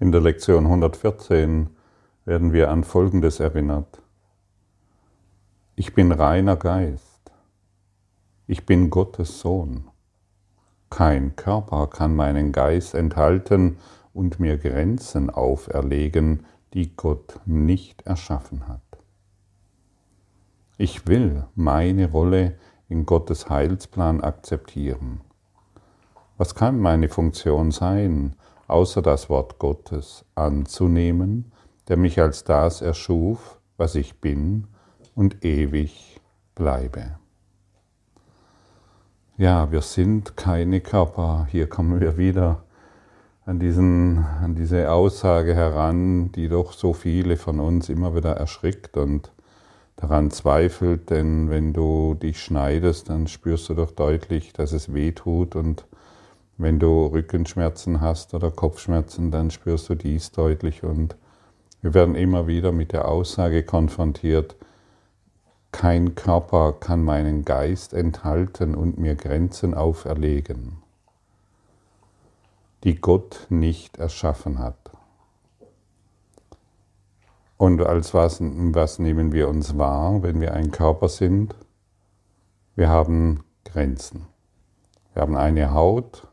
In der Lektion 114 werden wir an Folgendes erinnert. Ich bin reiner Geist. Ich bin Gottes Sohn. Kein Körper kann meinen Geist enthalten und mir Grenzen auferlegen, die Gott nicht erschaffen hat. Ich will meine Rolle in Gottes Heilsplan akzeptieren. Was kann meine Funktion sein, außer das Wort Gottes anzunehmen, der mich als das erschuf, was ich bin und ewig bleibe? Ja, wir sind keine Körper. Hier kommen wir wieder an, diesen, an diese Aussage heran, die doch so viele von uns immer wieder erschrickt und daran zweifelt, denn wenn du dich schneidest, dann spürst du doch deutlich, dass es weh tut und wenn du Rückenschmerzen hast oder Kopfschmerzen, dann spürst du dies deutlich und wir werden immer wieder mit der Aussage konfrontiert, kein Körper kann meinen Geist enthalten und mir Grenzen auferlegen, die Gott nicht erschaffen hat. Und als was, was nehmen wir uns wahr, wenn wir ein Körper sind? Wir haben Grenzen. Wir haben eine Haut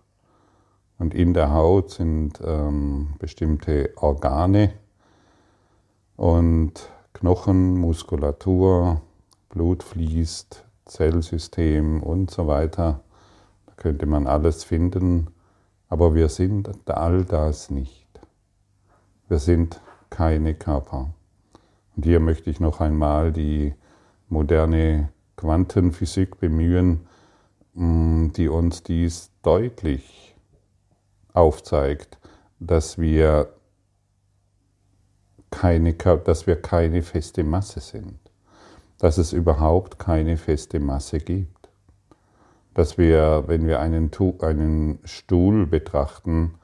und in der Haut sind ähm, bestimmte Organe und Knochen, Muskulatur, Blut fließt, Zellsystem und so weiter. Da könnte man alles finden, aber wir sind all das nicht. Wir sind keine Körper. Und hier möchte ich noch einmal die moderne Quantenphysik bemühen, mm, die uns dies deutlich aufzeigt, dass wir keine, dass wir keine feste Masse sind, dass es überhaupt keine feste Masse gibt, dass wir, wenn wir einen, einen Stuhl betrachten,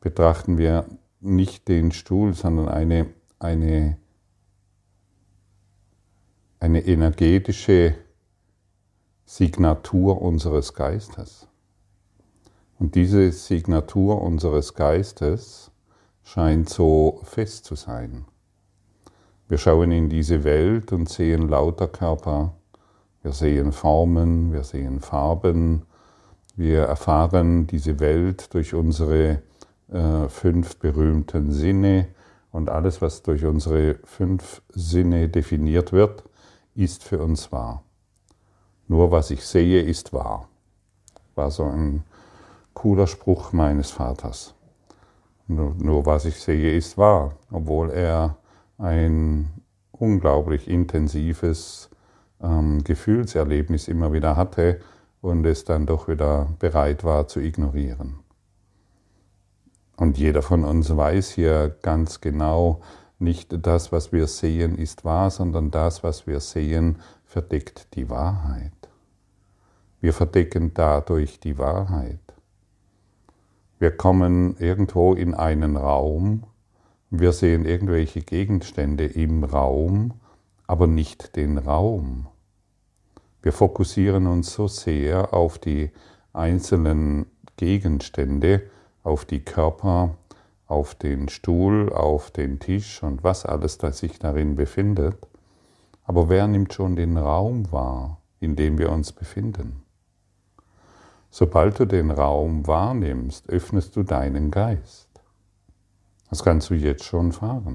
betrachten wir nicht den Stuhl, sondern eine, eine, eine energetische Signatur unseres Geistes. Und diese Signatur unseres Geistes scheint so fest zu sein. Wir schauen in diese Welt und sehen lauter Körper, wir sehen Formen, wir sehen Farben, wir erfahren diese Welt durch unsere äh, fünf berühmten Sinne und alles, was durch unsere fünf Sinne definiert wird, ist für uns wahr. Nur was ich sehe, ist wahr. War so ein cooler Spruch meines Vaters. Nur, nur was ich sehe, ist wahr, obwohl er ein unglaublich intensives ähm, Gefühlserlebnis immer wieder hatte und es dann doch wieder bereit war zu ignorieren. Und jeder von uns weiß hier ganz genau, nicht das, was wir sehen, ist wahr, sondern das, was wir sehen, verdeckt die Wahrheit. Wir verdecken dadurch die Wahrheit. Wir kommen irgendwo in einen Raum, wir sehen irgendwelche Gegenstände im Raum, aber nicht den Raum. Wir fokussieren uns so sehr auf die einzelnen Gegenstände, auf die Körper, auf den Stuhl, auf den Tisch und was alles das sich darin befindet. Aber wer nimmt schon den Raum wahr, in dem wir uns befinden? Sobald du den Raum wahrnimmst, öffnest du deinen Geist. Das kannst du jetzt schon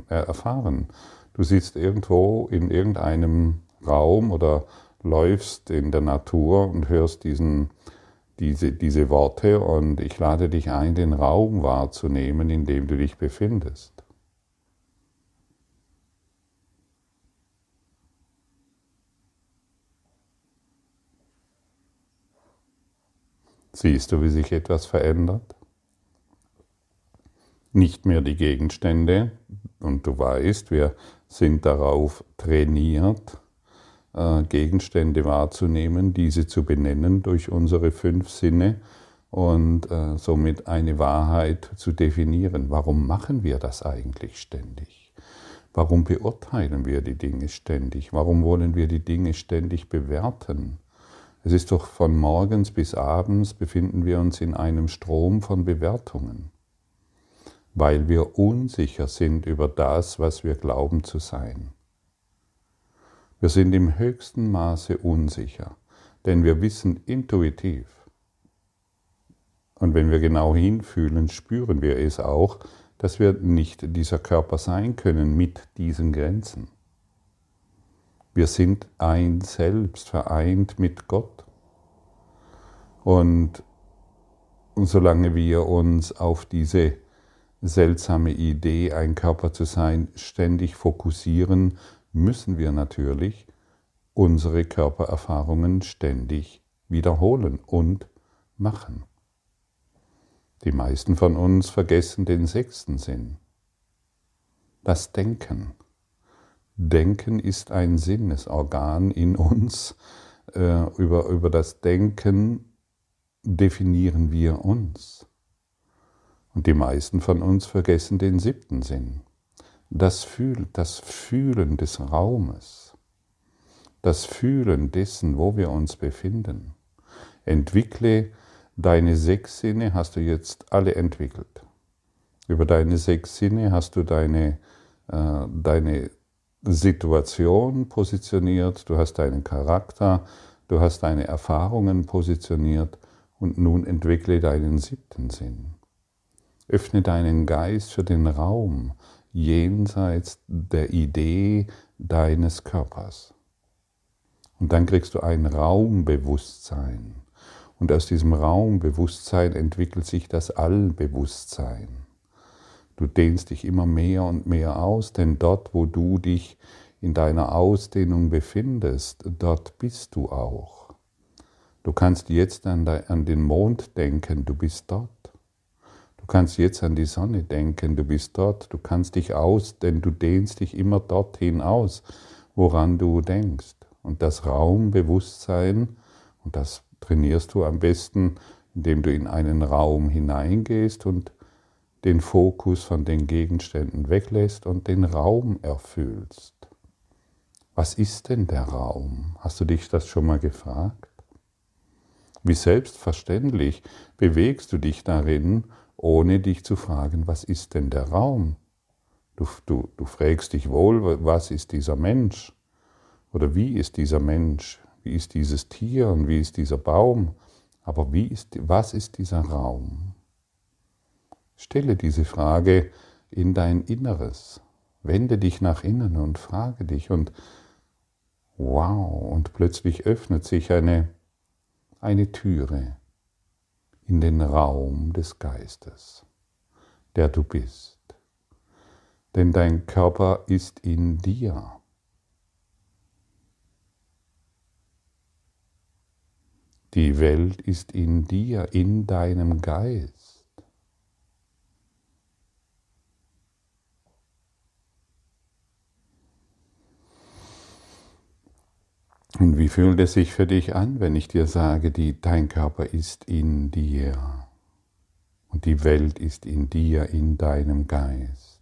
äh, erfahren. Du sitzt irgendwo in irgendeinem Raum oder läufst in der Natur und hörst diesen diese, diese Worte und ich lade dich ein, den Raum wahrzunehmen, in dem du dich befindest. Siehst du, wie sich etwas verändert? Nicht mehr die Gegenstände, und du weißt, wir sind darauf trainiert, äh, Gegenstände wahrzunehmen, diese zu benennen durch unsere fünf Sinne und äh, somit eine Wahrheit zu definieren. Warum machen wir das eigentlich ständig? Warum beurteilen wir die Dinge ständig? Warum wollen wir die Dinge ständig bewerten? Es ist doch von morgens bis abends befinden wir uns in einem Strom von Bewertungen. weil wir unsicher sind über das, was wir glauben zu sein. Wir sind im höchsten Maße unsicher, denn wir wissen intuitiv. Und wenn wir genau hinfühlen, spüren wir es auch, dass wir nicht dieser Körper sein können mit diesen Grenzen. Wir sind ein Selbst, vereint mit Gott. Und, solange wir uns auf diese seltsame Idee, ein Körper zu sein, ständig fokussieren, müssen wir natürlich unsere Körpererfahrungen ständig wiederholen und machen. Die meisten von uns vergessen den sechsten Sinn, das Denken. Denken ist ein Sinnesorgan in uns. Äh, über, über das Denken definieren wir uns. Und die meisten von uns vergessen den siebten Sinn. Das, Fühl, das Fühlen des Raumes. Das Fühlen dessen, wo wir uns befinden. Entwickle deine sechs Sinne, hast du jetzt alle entwickelt. Über deine sechs Sinne hast du deine, äh, deine Situation positioniert, du hast deinen Charakter, du hast deine Erfahrungen positioniert und nun entwickle deinen siebten Sinn. Öffne deinen Geist für den Raum jenseits der Idee deines Körpers. Und dann kriegst du ein Raumbewusstsein. Und aus diesem Raumbewusstsein entwickelt sich das Allbewusstsein. Du dehnst dich immer mehr und mehr aus, denn dort, wo du dich in deiner Ausdehnung befindest, dort bist du auch. Du kannst jetzt an, den Mond denken, du bist dort. Du kannst jetzt an die Sonne denken, du bist dort. Du kannst dich aus, denn du dehnst dich immer dorthin aus, woran du denkst. Und das Raumbewusstsein, und das trainierst du am besten, indem du in einen Raum hineingehst und den Fokus von den Gegenständen weglässt und den Raum erfüllst. Was ist denn der Raum? Hast du dich das schon mal gefragt? Wie selbstverständlich bewegst du dich darin, ohne dich zu fragen, was ist denn der Raum? Du, du, du fragst dich wohl, was ist dieser Mensch? Oder wie ist dieser Mensch? Wie ist dieses Tier und wie ist dieser Baum? Aber wie ist, was ist dieser Raum? Stelle diese Frage in dein Inneres. Wende dich nach innen und frage dich und wow, und plötzlich öffnet sich eine, eine Türe in den Raum des Geistes, der du bist. Denn dein Körper ist in dir. Die Welt ist in dir, in deinem Geist. Wie fühlt es sich für dich an, wenn ich dir sage, die, dein Körper ist in dir und die Welt ist in dir, in deinem Geist?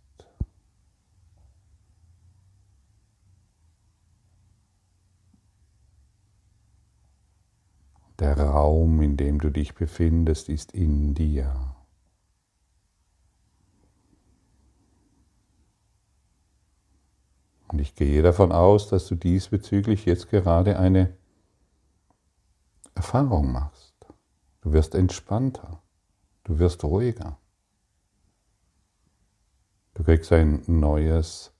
Der Raum, in dem du dich befindest, ist in dir. Und ich gehe davon aus, dass du diesbezüglich jetzt gerade eine Erfahrung machst. Du wirst entspannter, du wirst ruhiger. Du kriegst ein neues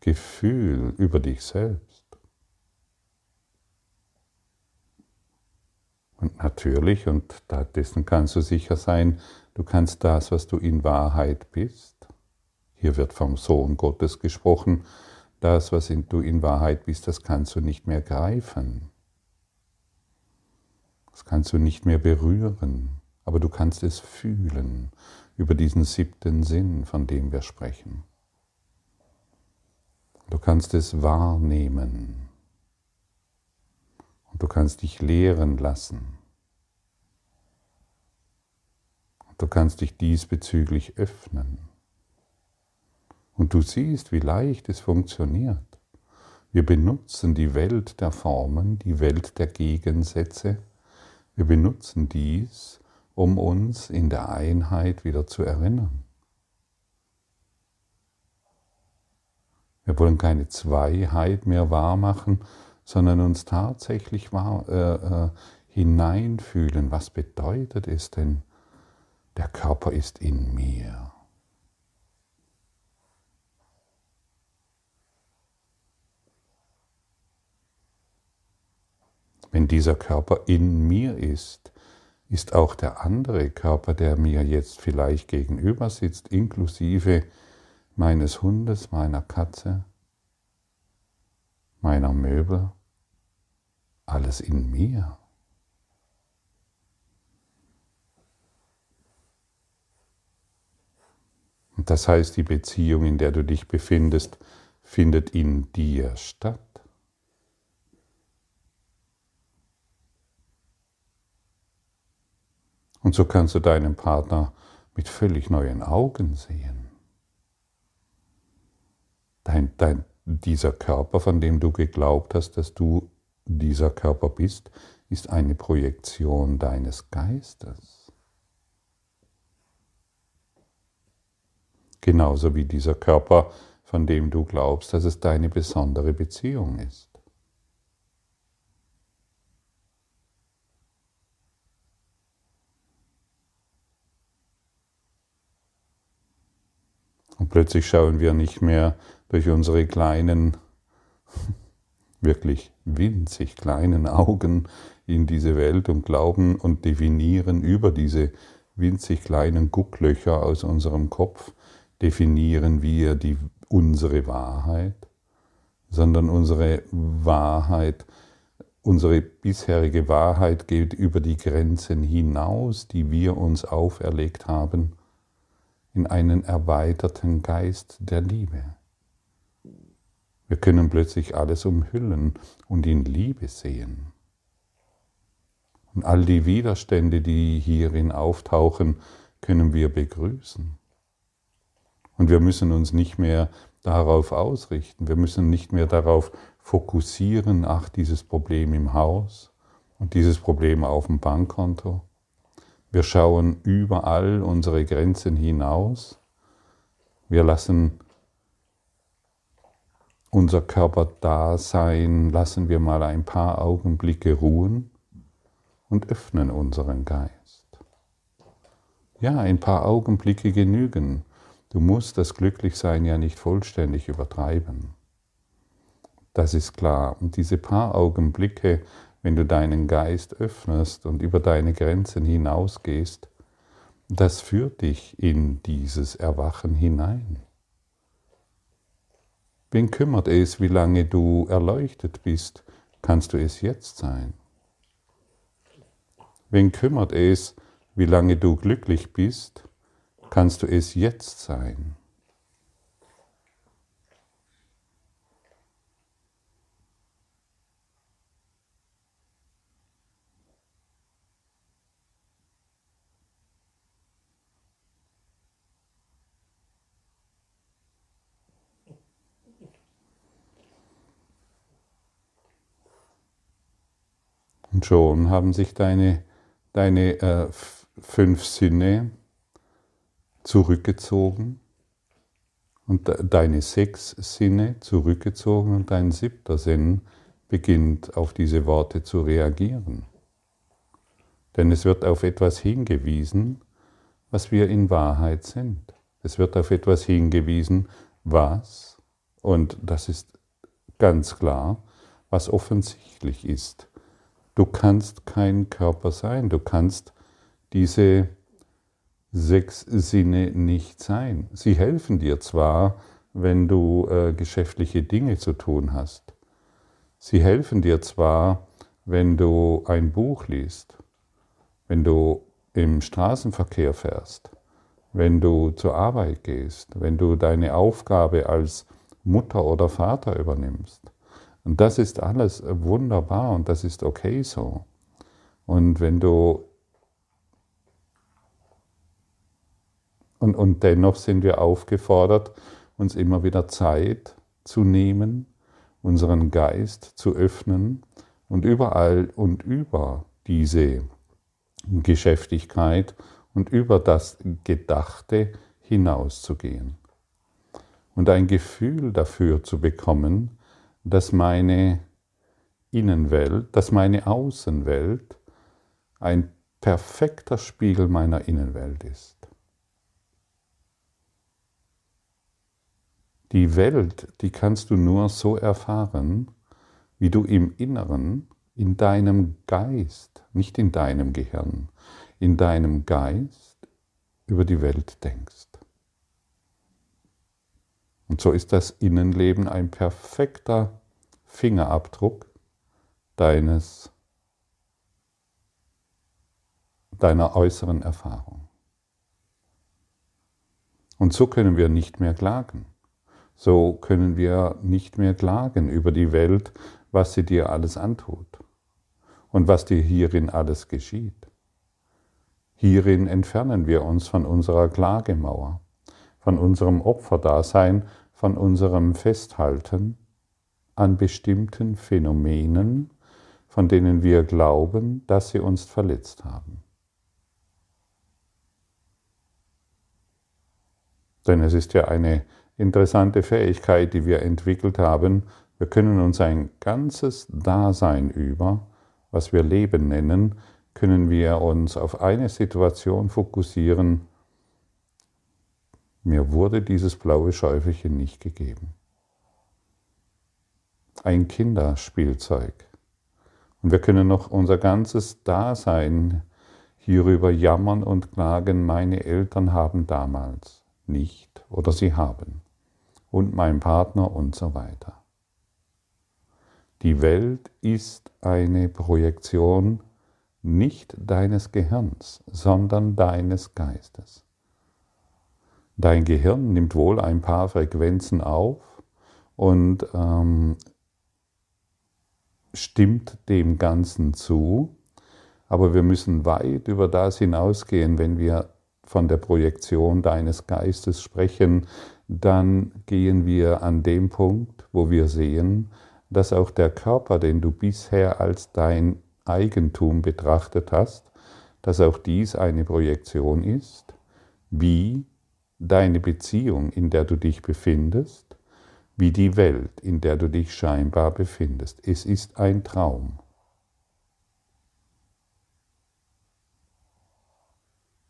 Gefühl über dich selbst. Und natürlich, und dessen kannst du sicher sein, du kannst das, was du in Wahrheit bist, hier wird vom Sohn Gottes gesprochen, das, was du in Wahrheit bist, das kannst du nicht mehr greifen. Das kannst du nicht mehr berühren, aber du kannst es fühlen über diesen siebten Sinn, von dem wir sprechen. Du kannst es wahrnehmen und du kannst dich lehren lassen. Du kannst dich diesbezüglich öffnen. Und du siehst, wie leicht es funktioniert. Wir benutzen die Welt der Formen, die Welt der Gegensätze. Wir benutzen dies, um uns in der Einheit wieder zu erinnern. Wir wollen keine Zweiheit mehr wahrmachen, sondern uns tatsächlich wahr, äh, äh, hineinfühlen. Was bedeutet es denn, der Körper ist in mir? Wenn dieser Körper in mir ist, ist auch der andere Körper, der mir jetzt vielleicht gegenüber sitzt, inklusive meines Hundes, meiner Katze, meiner Möbel, alles in mir. Und das heißt, die Beziehung, in der du dich befindest, findet in dir statt. Und so kannst du deinen Partner mit völlig neuen Augen sehen. Dein, dein, dieser Körper, von dem du geglaubt hast, dass du dieser Körper bist, ist eine Projektion deines Geistes. Genauso wie dieser Körper, von dem du glaubst, dass es deine besondere Beziehung ist. Und plötzlich schauen wir nicht mehr durch unsere kleinen, wirklich winzig kleinen Augen in diese Welt und glauben und definieren über diese winzig kleinen Gucklöcher aus unserem Kopf, definieren wir die, unsere Wahrheit, sondern unsere Wahrheit, unsere bisherige Wahrheit geht über die Grenzen hinaus, die wir uns auferlegt haben in einen erweiterten Geist der Liebe. Wir können plötzlich alles umhüllen und in Liebe sehen. Und all die Widerstände, die hierin auftauchen, können wir begrüßen. Und wir müssen uns nicht mehr darauf ausrichten, wir müssen nicht mehr darauf fokussieren, ach, dieses Problem im Haus und dieses Problem auf dem Bankkonto wir schauen überall unsere Grenzen hinaus. Wir lassen unser Körper da sein, lassen wir mal ein paar Augenblicke ruhen und öffnen unseren Geist. Ja, ein paar Augenblicke genügen. Du musst das Glücklichsein ja nicht vollständig übertreiben. Das ist klar. Und diese paar Augenblicke wenn du deinen Geist öffnest und über deine Grenzen hinausgehst, das führt dich in dieses Erwachen hinein. Wen kümmert es, wie lange du erleuchtet bist, kannst du es jetzt sein. Wen kümmert es, wie lange du glücklich bist, kannst du es jetzt sein. Und schon haben sich deine, deine äh, fünf Sinne zurückgezogen und deine sechs Sinne zurückgezogen und dein siebter Sinn beginnt auf diese Worte zu reagieren. Denn es wird auf etwas hingewiesen, was wir in Wahrheit sind. Es wird auf etwas hingewiesen, was, und das ist ganz klar, was offensichtlich ist. Du kannst kein Körper sein, du kannst diese sechs Sinne nicht sein. Sie helfen dir zwar, wenn du äh, geschäftliche Dinge zu tun hast. Sie helfen dir zwar, wenn du ein Buch liest, wenn du im Straßenverkehr fährst, wenn du zur Arbeit gehst, wenn du deine Aufgabe als Mutter oder Vater übernimmst. Und das ist alles wunderbar und das ist okay so. Und wenn du und, und dennoch sind wir aufgefordert, uns immer wieder Zeit zu nehmen, unseren Geist zu öffnen und überall und über diese Geschäftigkeit und über das Gedachte hinauszugehen. und ein Gefühl dafür zu bekommen, dass meine Innenwelt, dass meine Außenwelt ein perfekter Spiegel meiner Innenwelt ist. Die Welt, die kannst du nur so erfahren, wie du im Inneren, in deinem Geist, nicht in deinem Gehirn, in deinem Geist über die Welt denkst. Und so ist das Innenleben ein perfekter Fingerabdruck deines, deiner äußeren Erfahrung. Und so können wir nicht mehr klagen. So können wir nicht mehr klagen über die Welt, was sie dir alles antut und was dir hierin alles geschieht. Hierin entfernen wir uns von unserer Klagemauer, von unserem Opferdasein, von unserem Festhalten an bestimmten Phänomenen, von denen wir glauben, dass sie uns verletzt haben. Denn es ist ja eine interessante Fähigkeit, die wir entwickelt haben. Wir können uns ein ganzes Dasein über, was wir Leben nennen, können wir uns auf eine Situation fokussieren, mir wurde dieses blaue Schäufelchen nicht gegeben. Ein Kinderspielzeug. Und wir können noch unser ganzes Dasein hierüber jammern und klagen, meine Eltern haben damals nicht oder sie haben. Und mein Partner und so weiter. Die Welt ist eine Projektion nicht deines Gehirns, sondern deines Geistes. Dein Gehirn nimmt wohl ein paar Frequenzen auf und ähm, stimmt dem Ganzen zu, aber wir müssen weit über das hinausgehen, wenn wir von der Projektion deines Geistes sprechen, dann gehen wir an dem Punkt, wo wir sehen, dass auch der Körper, den du bisher als dein Eigentum betrachtet hast, dass auch dies eine Projektion ist, wie deine Beziehung, in der du dich befindest, wie die Welt, in der du dich scheinbar befindest. Es ist ein Traum.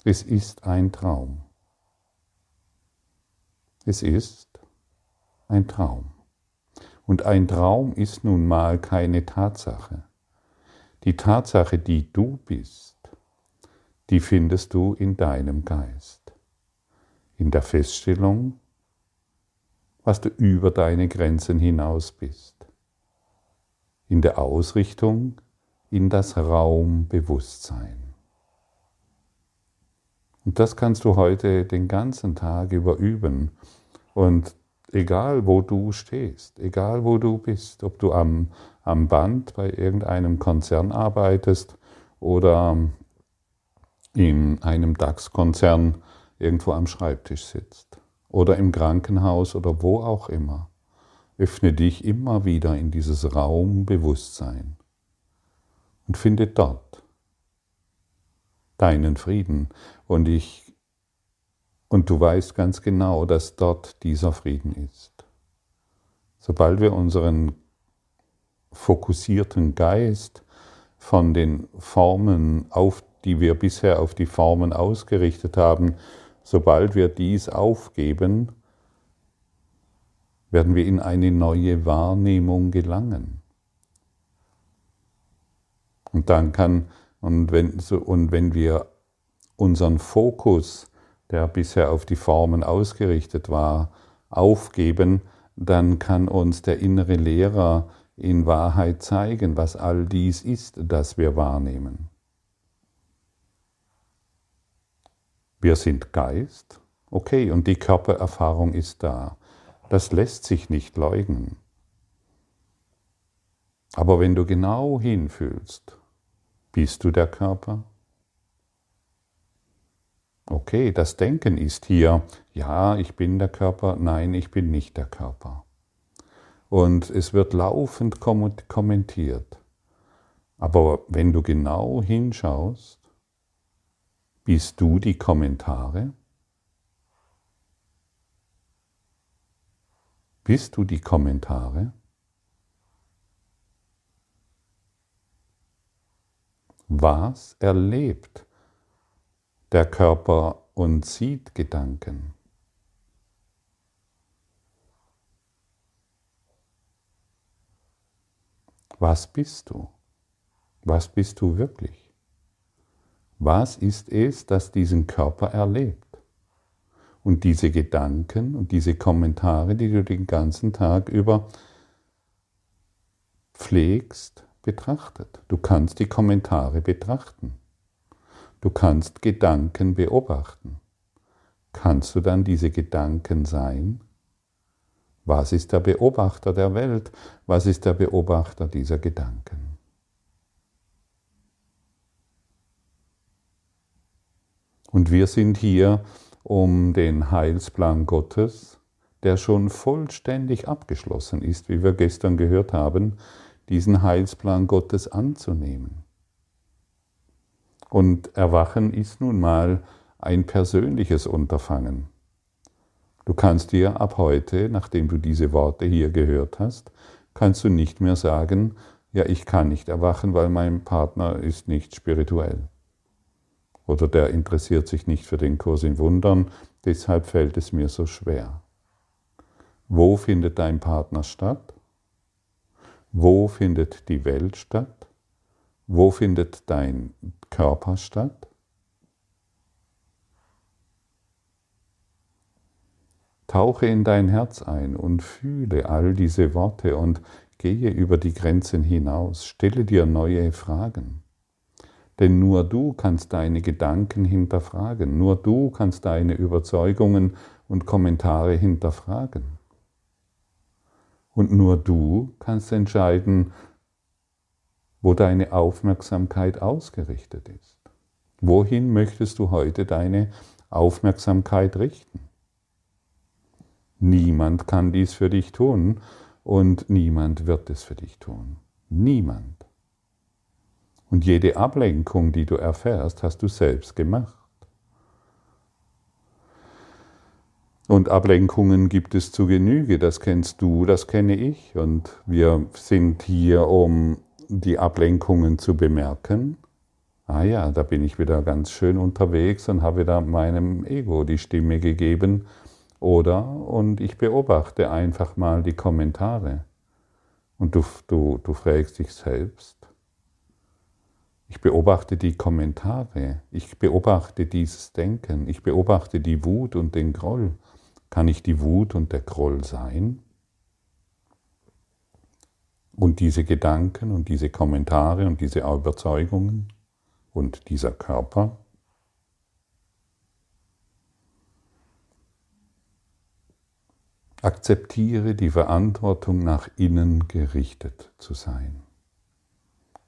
Es ist ein Traum. Es ist ein Traum. Und ein Traum ist nun mal keine Tatsache. Die Tatsache, die du bist, die findest du in deinem Geist in der Feststellung, was du über deine Grenzen hinaus bist, in der Ausrichtung in das Raumbewusstsein. Und das kannst du heute den ganzen Tag über üben. Und egal wo du stehst, egal wo du bist, ob du am, am Band bei irgendeinem Konzern arbeitest oder in einem DAX-Konzern irgendwo am Schreibtisch sitzt oder im Krankenhaus oder wo auch immer. Öffne dich immer wieder in dieses Raumbewusstsein und finde dort deinen Frieden. Und ich und du weißt ganz genau, dass dort dieser Frieden ist. Sobald wir unseren fokussierten Geist von den Formen auf, die wir bisher auf die Formen ausgerichtet haben, Sobald wir dies aufgeben, werden wir in eine neue Wahrnehmung gelangen. Und dann kann, und wenn, und wenn wir unseren Fokus, der bisher auf die Formen ausgerichtet war, aufgeben, dann kann uns der innere Lehrer in Wahrheit zeigen, was all dies ist, das wir wahrnehmen. Wir sind Geist, okay, und die Körpererfahrung ist da. Das lässt sich nicht leugnen. Aber wenn du genau hinfühlst, bist du der Körper? Okay, das Denken ist hier, ja, ich bin der Körper, nein, ich bin nicht der Körper. Und es wird laufend kommentiert. Aber wenn du genau hinschaust, bist du die Kommentare? Bist du die Kommentare? Was erlebt der Körper und sieht Gedanken? Was bist du? Was bist du wirklich? Was ist es, das diesen Körper erlebt? Und diese Gedanken und diese Kommentare, die du den ganzen Tag über pflegst, betrachtet. Du kannst die Kommentare betrachten. Du kannst Gedanken beobachten. Kannst du dann diese Gedanken sein? Was ist der Beobachter der Welt? Was ist der Beobachter dieser Gedanken? Und wir sind hier, um den Heilsplan Gottes, der schon vollständig abgeschlossen ist, wie wir gestern gehört haben, diesen Heilsplan Gottes anzunehmen. Und Erwachen ist nun mal ein persönliches Unterfangen. Du kannst dir ab heute, nachdem du diese Worte hier gehört hast, kannst du nicht mehr sagen, ja, ich kann nicht erwachen, weil mein Partner ist nicht spirituell. Oder der interessiert sich nicht für den Kurs in Wundern, deshalb fällt es mir so schwer. Wo findet dein Partner statt? Wo findet die Welt statt? Wo findet dein Körper statt? Tauche in dein Herz ein und fühle all diese Worte und gehe über die Grenzen hinaus. Stelle dir neue Fragen. Denn nur du kannst deine Gedanken hinterfragen. Nur du kannst deine Überzeugungen und Kommentare hinterfragen. Und nur du kannst entscheiden, wo deine Aufmerksamkeit ausgerichtet ist. Wohin möchtest du heute deine Aufmerksamkeit richten? Niemand kann dies für dich tun und niemand wird es für dich tun. Niemand. Und jede Ablenkung, die du erfährst, hast du selbst gemacht. Und Ablenkungen gibt es zu Genüge, das kennst du, das kenne ich. Und wir sind hier, um die Ablenkungen zu bemerken. Ah ja, da bin ich wieder ganz schön unterwegs und habe wieder meinem Ego die Stimme gegeben, oder, und ich beobachte einfach mal die Kommentare. Und du, du, du fragst dich selbst. Ich beobachte die Kommentare. Ich beobachte dieses Denken. Ich beobachte die Wut und den Groll. Kann ich die Wut und der Groll sein? Und diese Gedanken und diese Kommentare und diese Überzeugungen und dieser Körper? Akzeptiere die Verantwortung, nach innen gerichtet zu sein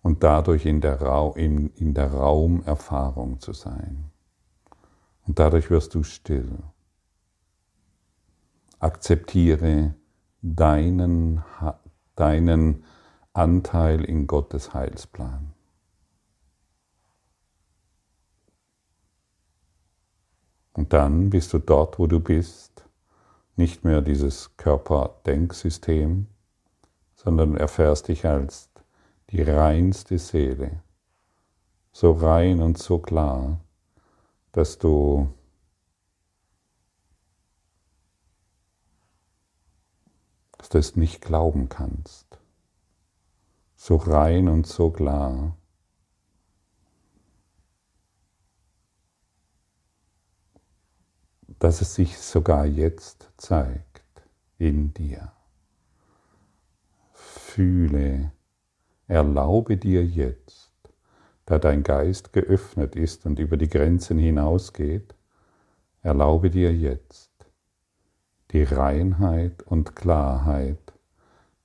und dadurch in der, Ra in, in der Raumerfahrung zu sein. Und dadurch wirst du still. Akzeptiere deinen, deinen Anteil in Gottes Heilsplan. Und dann bist du dort, wo du bist, nicht mehr dieses Körperdenksystem, sondern erfährst dich als die reinste Seele, so rein und so klar, dass du dass du es nicht glauben kannst. So rein und so klar, dass es sich sogar jetzt zeigt in dir. Fühle, erlaube dir jetzt, da dein Geist geöffnet ist und über die Grenzen hinausgeht, erlaube dir jetzt die Reinheit und Klarheit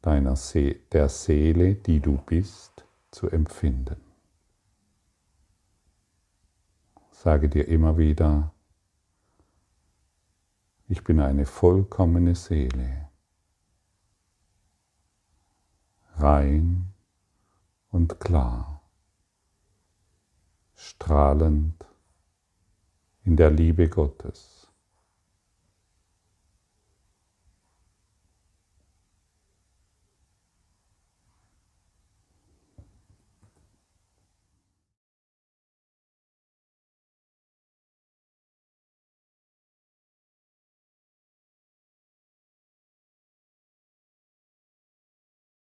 deiner See der Seele, die du bist, zu empfinden. Sage dir immer wieder, ich bin eine vollkommene Seele, rein und klar, strahlend in der Liebe Gottes.